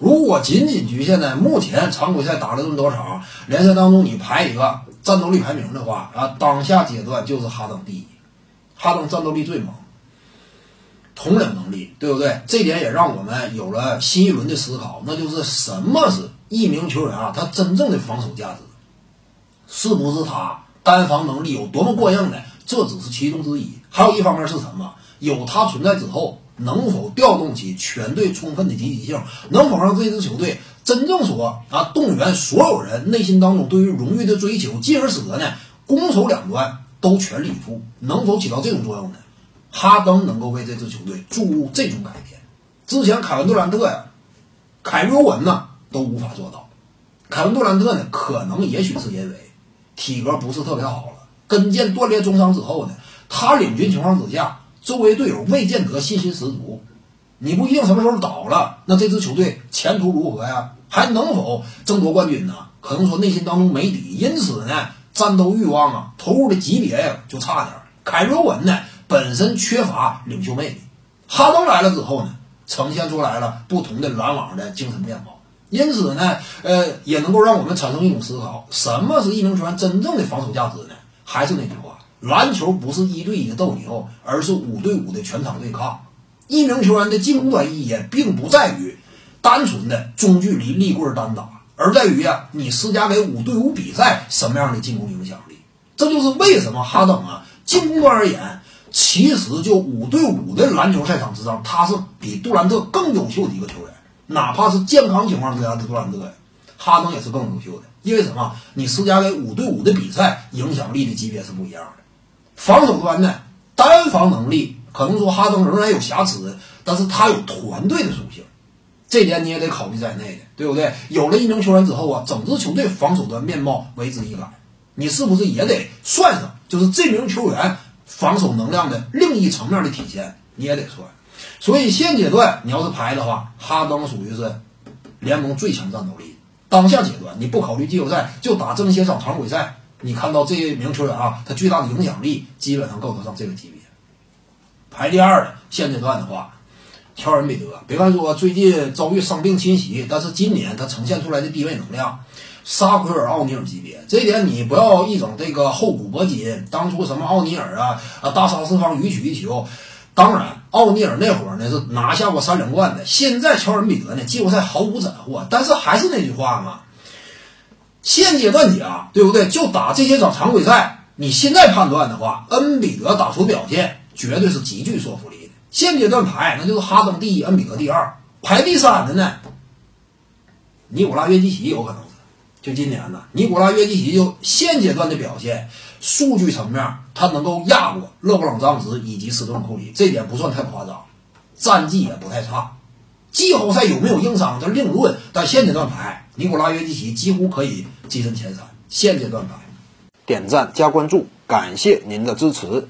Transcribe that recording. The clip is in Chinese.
如果仅仅局限在目前常规赛打了这么多场，联赛当中你排一个战斗力排名的话啊，当下阶段就是哈登第一，哈登战斗力最猛，统领能力，对不对？这点也让我们有了新一轮的思考，那就是什么是一名球员啊？他真正的防守价值，是不是他单防能力有多么过硬呢？这只是其中之一，还有一方面是什么？有他存在之后，能否调动起全队充分的积极性？能否让这支球队真正说啊，动员所有人内心当中对于荣誉的追求，进而使得呢攻守两端都全力以赴？能否起到这种作用呢？哈登能够为这支球队注入这种改变，之前凯文杜兰特呀、凯瑞欧文呢都无法做到。凯文杜兰特呢，可能也许是因为体格不是特别好了，跟腱断裂重伤之后呢，他领军情况之下，周围队友未见得信心十足。你不一定什么时候倒了，那这支球队前途如何呀？还能否争夺冠军呢？可能说内心当中没底，因此呢，战斗欲望啊，投入的级别呀就差点。凯瑞文呢？本身缺乏领袖魅力，哈登来了之后呢，呈现出来了不同的篮网的精神面貌。因此呢，呃，也能够让我们产生一种思考：什么是一名球员真正的防守价值呢？还是那句话，篮球不是一对一的斗牛，而是五对五的全场对抗。一名球员的进攻端意义，并不在于单纯的中距离立棍单打，而在于啊，你施加给五对五比赛什么样的进攻影响力。这就是为什么哈登啊，进攻端而言。其实就五对五的篮球赛场之上，他是比杜兰特更优秀的一个球员。哪怕是健康情况之下的杜兰特呀，哈登也是更优秀的。因为什么？你施加给五对五的比赛，影响力的级别是不一样的。防守端呢，单防能力可能说哈登仍然有瑕疵，但是他有团队的属性，这点你也得考虑在内的，对不对？有了一名球员之后啊，整支球队防守端面貌为之一改。你是不是也得算上？就是这名球员。防守能量的另一层面的体现，你也得算。所以现阶段你要是排的话，哈登属于是联盟最强战斗力。当下阶段你不考虑季后赛，就打这么些场常规赛，你看到这名球员啊，他巨大的影响力基本上够得上这个级别。排第二的现阶段的话，乔恩·比德，别看说最近遭遇伤病侵袭，但是今年他呈现出来的低位能量。沙奎尔、奥尼尔级别，这点你不要一整这个厚古薄今。当初什么奥尼尔啊啊，大杀四方，予取予求。当然，奥尼尔那会儿呢是拿下过三连冠的。现在乔恩比德呢，季后赛毫无斩获。但是还是那句话嘛，现阶段讲，对不对？就打这些场常规赛，你现在判断的话，恩比德打出表现绝对是极具说服力的。现阶段排，那就是哈登第一，恩比德第二，排第三的呢，尼古拉约基奇有可能。就今年呢，尼古拉约基奇就现阶段的表现，数据层面他能够压过勒布朗詹姆斯以及斯顿库里，这点不算太夸张，战绩也不太差。季后赛有没有硬伤这另论，但现阶段排尼古拉约基奇几乎可以跻身前三。现阶段排，点赞加关注，感谢您的支持。